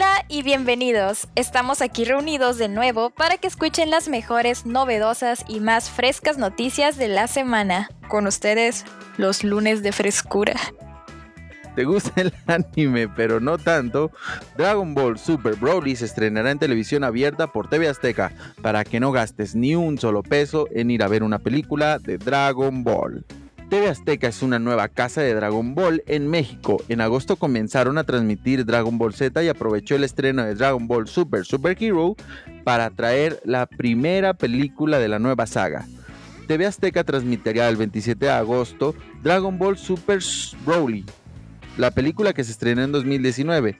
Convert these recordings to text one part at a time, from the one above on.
Hola y bienvenidos. Estamos aquí reunidos de nuevo para que escuchen las mejores, novedosas y más frescas noticias de la semana. Con ustedes, los lunes de frescura. ¿Te gusta el anime, pero no tanto? Dragon Ball Super Broly se estrenará en televisión abierta por TV Azteca para que no gastes ni un solo peso en ir a ver una película de Dragon Ball. TV Azteca es una nueva casa de Dragon Ball en México. En agosto comenzaron a transmitir Dragon Ball Z y aprovechó el estreno de Dragon Ball Super Super Hero para traer la primera película de la nueva saga. TV Azteca transmitirá el 27 de agosto Dragon Ball Super Broly, la película que se estrenó en 2019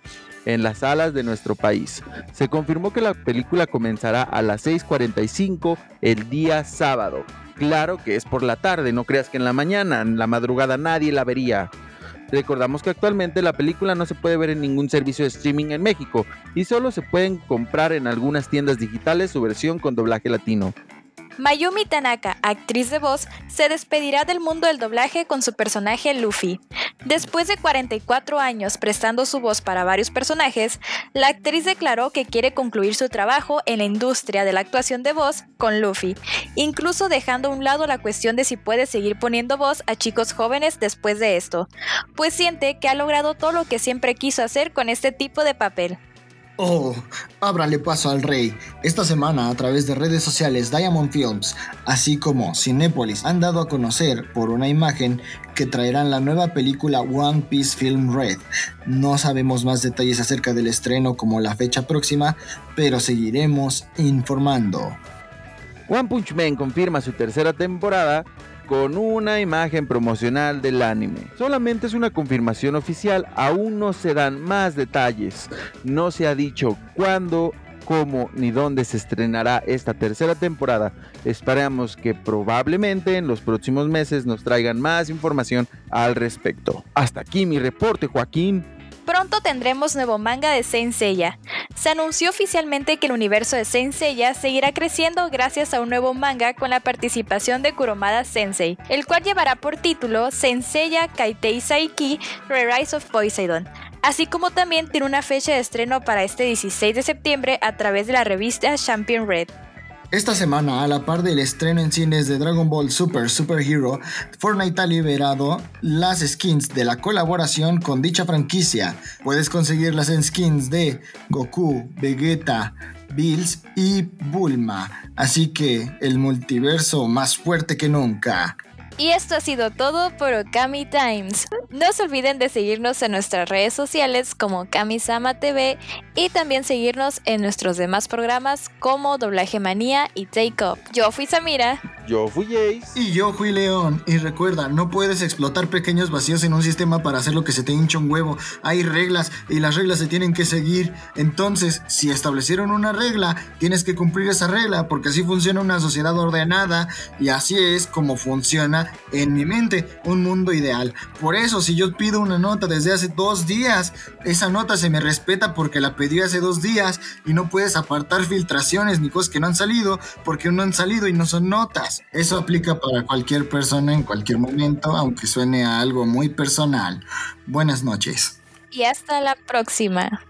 en las salas de nuestro país. Se confirmó que la película comenzará a las 6.45 el día sábado Claro que es por la tarde, no creas que en la mañana, en la madrugada nadie la vería. Recordamos que actualmente la película no se puede ver en ningún servicio de streaming en México y solo se pueden comprar en algunas tiendas digitales su versión con doblaje latino. Mayumi Tanaka, actriz de voz, se despedirá del mundo del doblaje con su personaje Luffy. Después de 44 años prestando su voz para varios personajes, la actriz declaró que quiere concluir su trabajo en la industria de la actuación de voz con Luffy, incluso dejando a un lado la cuestión de si puede seguir poniendo voz a chicos jóvenes después de esto, pues siente que ha logrado todo lo que siempre quiso hacer con este tipo de papel. Oh, ábrale paso al rey. Esta semana, a través de redes sociales Diamond Films, así como Cinepolis, han dado a conocer por una imagen que traerán la nueva película One Piece Film Red. No sabemos más detalles acerca del estreno como la fecha próxima, pero seguiremos informando. One Punch Man confirma su tercera temporada con una imagen promocional del anime. Solamente es una confirmación oficial, aún no se dan más detalles. No se ha dicho cuándo, cómo ni dónde se estrenará esta tercera temporada. Esperamos que probablemente en los próximos meses nos traigan más información al respecto. Hasta aquí mi reporte, Joaquín. Pronto tendremos nuevo manga de Saint. Se anunció oficialmente que el universo de Saint Seiya seguirá creciendo gracias a un nuevo manga con la participación de Kuromada Sensei, el cual llevará por título Saint Seiya Kaitei Saiki Re-Rise of Poseidon, así como también tiene una fecha de estreno para este 16 de septiembre a través de la revista Champion Red. Esta semana, a la par del estreno en cines de Dragon Ball Super Super Hero, Fortnite ha liberado las skins de la colaboración con dicha franquicia. Puedes conseguir las skins de Goku, Vegeta, Bills y Bulma. Así que el multiverso más fuerte que nunca. Y esto ha sido todo por Okami Times. No se olviden de seguirnos en nuestras redes sociales como Kamisama TV y también seguirnos en nuestros demás programas como Doblaje Manía y Take Up. Yo fui Samira. Yo fui Jace. Y yo fui León. Y recuerda, no puedes explotar pequeños vacíos en un sistema para hacer lo que se te hincha un huevo. Hay reglas y las reglas se tienen que seguir. Entonces, si establecieron una regla, tienes que cumplir esa regla porque así funciona una sociedad ordenada y así es como funciona en mi mente un mundo ideal. Por eso, si yo pido una nota desde hace dos días, esa nota se me respeta porque la pedí hace dos días y no puedes apartar filtraciones ni cosas que no han salido porque no han salido y no son notas. Eso aplica para cualquier persona en cualquier momento, aunque suene a algo muy personal. Buenas noches. Y hasta la próxima.